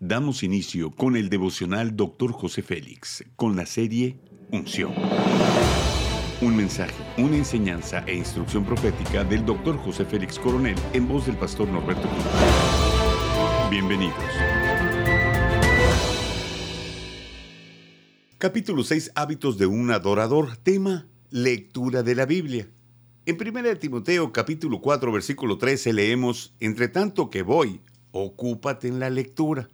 Damos inicio con el devocional Dr. José Félix, con la serie Unción. Un mensaje, una enseñanza e instrucción profética del Dr. José Félix Coronel en voz del pastor Norberto Cruz. Bienvenidos. Capítulo 6 Hábitos de un adorador. Tema Lectura de la Biblia. En 1 Timoteo capítulo 4 versículo 13 leemos, Entre tanto que voy, ocúpate en la lectura.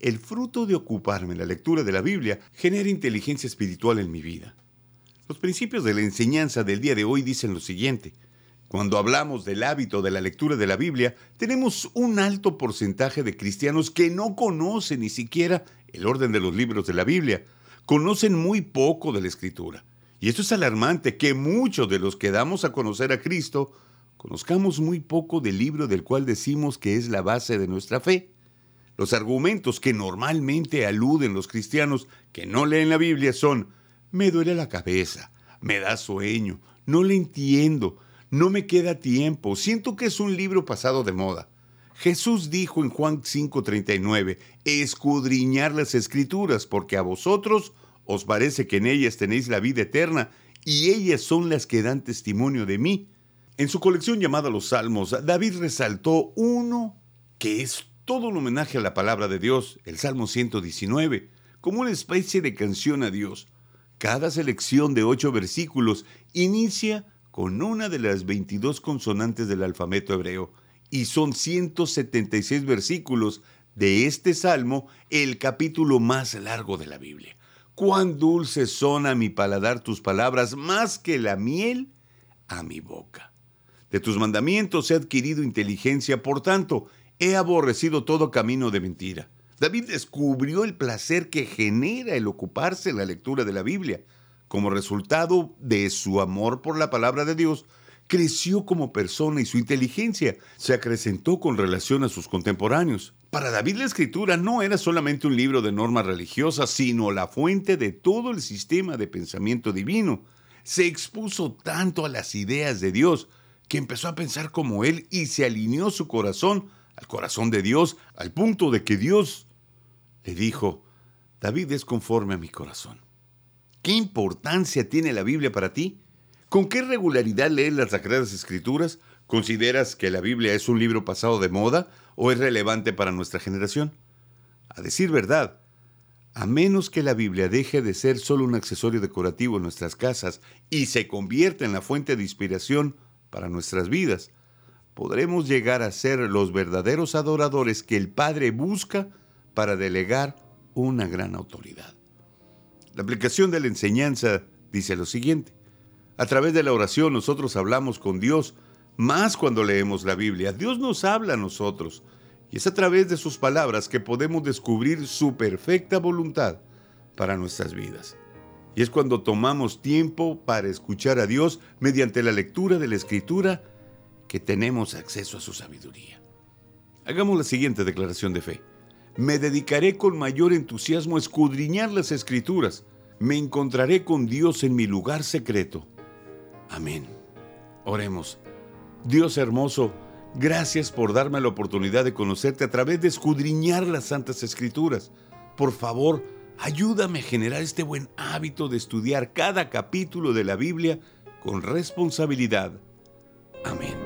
El fruto de ocuparme en la lectura de la Biblia genera inteligencia espiritual en mi vida. Los principios de la enseñanza del día de hoy dicen lo siguiente. Cuando hablamos del hábito de la lectura de la Biblia, tenemos un alto porcentaje de cristianos que no conocen ni siquiera el orden de los libros de la Biblia, conocen muy poco de la Escritura. Y esto es alarmante que muchos de los que damos a conocer a Cristo conozcamos muy poco del libro del cual decimos que es la base de nuestra fe. Los argumentos que normalmente aluden los cristianos que no leen la Biblia son, me duele la cabeza, me da sueño, no le entiendo, no me queda tiempo, siento que es un libro pasado de moda. Jesús dijo en Juan 5:39, escudriñar las escrituras, porque a vosotros os parece que en ellas tenéis la vida eterna, y ellas son las que dan testimonio de mí. En su colección llamada Los Salmos, David resaltó uno que es todo un homenaje a la palabra de Dios, el Salmo 119, como una especie de canción a Dios. Cada selección de ocho versículos inicia con una de las 22 consonantes del alfabeto hebreo, y son 176 versículos de este salmo, el capítulo más largo de la Biblia. Cuán dulces son a mi paladar tus palabras, más que la miel a mi boca. De tus mandamientos he adquirido inteligencia, por tanto, he aborrecido todo camino de mentira. David descubrió el placer que genera el ocuparse en la lectura de la Biblia. Como resultado de su amor por la palabra de Dios, creció como persona y su inteligencia se acrecentó con relación a sus contemporáneos. Para David la escritura no era solamente un libro de normas religiosas, sino la fuente de todo el sistema de pensamiento divino. Se expuso tanto a las ideas de Dios que empezó a pensar como él y se alineó su corazón al corazón de Dios al punto de que Dios le dijo, David es conforme a mi corazón. ¿Qué importancia tiene la Biblia para ti? ¿Con qué regularidad lees las Sagradas Escrituras? ¿Consideras que la Biblia es un libro pasado de moda o es relevante para nuestra generación? A decir verdad, a menos que la Biblia deje de ser solo un accesorio decorativo en nuestras casas y se convierta en la fuente de inspiración para nuestras vidas, podremos llegar a ser los verdaderos adoradores que el Padre busca para delegar una gran autoridad. La aplicación de la enseñanza dice lo siguiente. A través de la oración nosotros hablamos con Dios, más cuando leemos la Biblia. Dios nos habla a nosotros y es a través de sus palabras que podemos descubrir su perfecta voluntad para nuestras vidas. Y es cuando tomamos tiempo para escuchar a Dios mediante la lectura de la Escritura que tenemos acceso a su sabiduría. Hagamos la siguiente declaración de fe. Me dedicaré con mayor entusiasmo a escudriñar las Escrituras. Me encontraré con Dios en mi lugar secreto Amén. Oremos. Dios hermoso, gracias por darme la oportunidad de conocerte a través de escudriñar las Santas Escrituras. Por favor, ayúdame a generar este buen hábito de estudiar cada capítulo de la Biblia con responsabilidad. Amén.